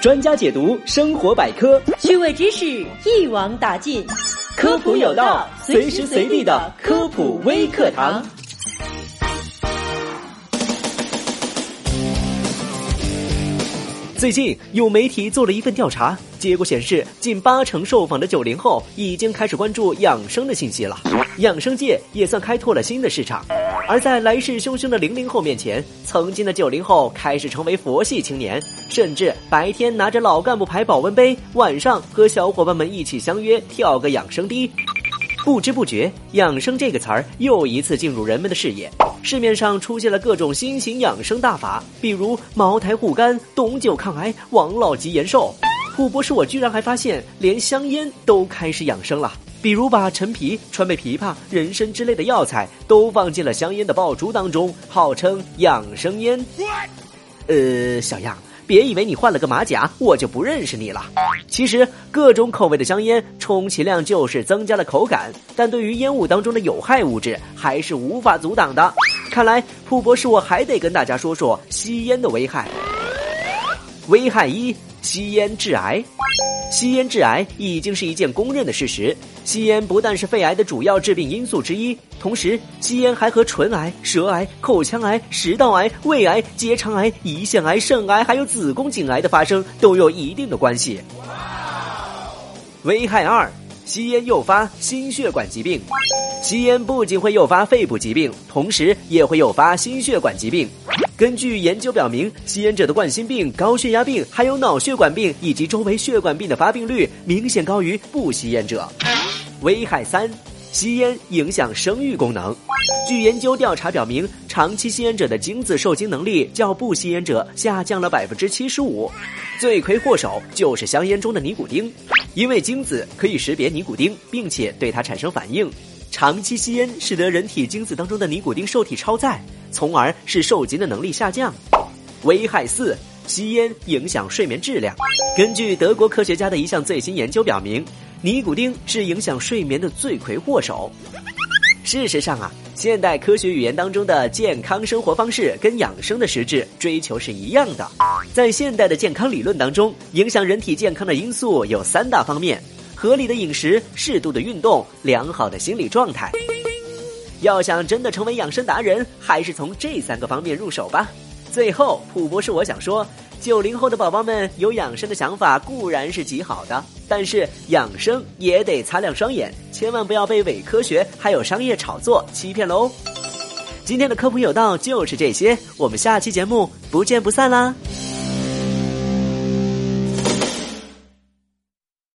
专家解读生活百科，趣味知识一网打尽，科普有道，随时随地的科普微课堂。最近有媒体做了一份调查，结果显示，近八成受访的九零后已经开始关注养生的信息了，养生界也算开拓了新的市场。而在来势汹汹的零零后面前，曾经的九零后开始成为佛系青年，甚至白天拿着老干部牌保温杯，晚上和小伙伴们一起相约跳个养生滴。不知不觉，养生这个词儿又一次进入人们的视野。市面上出现了各种新型养生大法，比如茅台护肝、董酒抗癌、王老吉延寿。普博士，我居然还发现，连香烟都开始养生了。比如把陈皮、川贝枇杷、人参之类的药材都放进了香烟的爆珠当中，号称养生烟。呃，小样。别以为你换了个马甲，我就不认识你了。其实各种口味的香烟，充其量就是增加了口感，但对于烟雾当中的有害物质还是无法阻挡的。看来，普博士我还得跟大家说说吸烟的危害。危害一：吸烟致癌。吸烟致癌已经是一件公认的事实。吸烟不但是肺癌的主要致病因素之一，同时吸烟还和唇癌、舌癌、口腔癌、食道癌、胃癌、结肠癌、胰腺癌、肾癌，还有子宫颈癌的发生都有一定的关系。危害二。吸烟诱发心血管疾病，吸烟不仅会诱发肺部疾病，同时也会诱发心血管疾病。根据研究表明，吸烟者的冠心病、高血压病、还有脑血管病以及周围血管病的发病率明显高于不吸烟者。危害三。吸烟影响生育功能。据研究调查表明，长期吸烟者的精子受精能力较不吸烟者下降了百分之七十五。罪魁祸首就是香烟中的尼古丁，因为精子可以识别尼古丁，并且对它产生反应。长期吸烟使得人体精子当中的尼古丁受体超载，从而使受精的能力下降。危害四：吸烟影响睡眠质量。根据德国科学家的一项最新研究表明。尼古丁是影响睡眠的罪魁祸首。事实上啊，现代科学语言当中的健康生活方式跟养生的实质追求是一样的。在现代的健康理论当中，影响人体健康的因素有三大方面：合理的饮食、适度的运动、良好的心理状态。要想真的成为养生达人，还是从这三个方面入手吧。最后，普博士，我想说。九零后的宝宝们有养生的想法固然是极好的，但是养生也得擦亮双眼，千万不要被伪科学还有商业炒作欺骗喽。今天的科普有道就是这些，我们下期节目不见不散啦。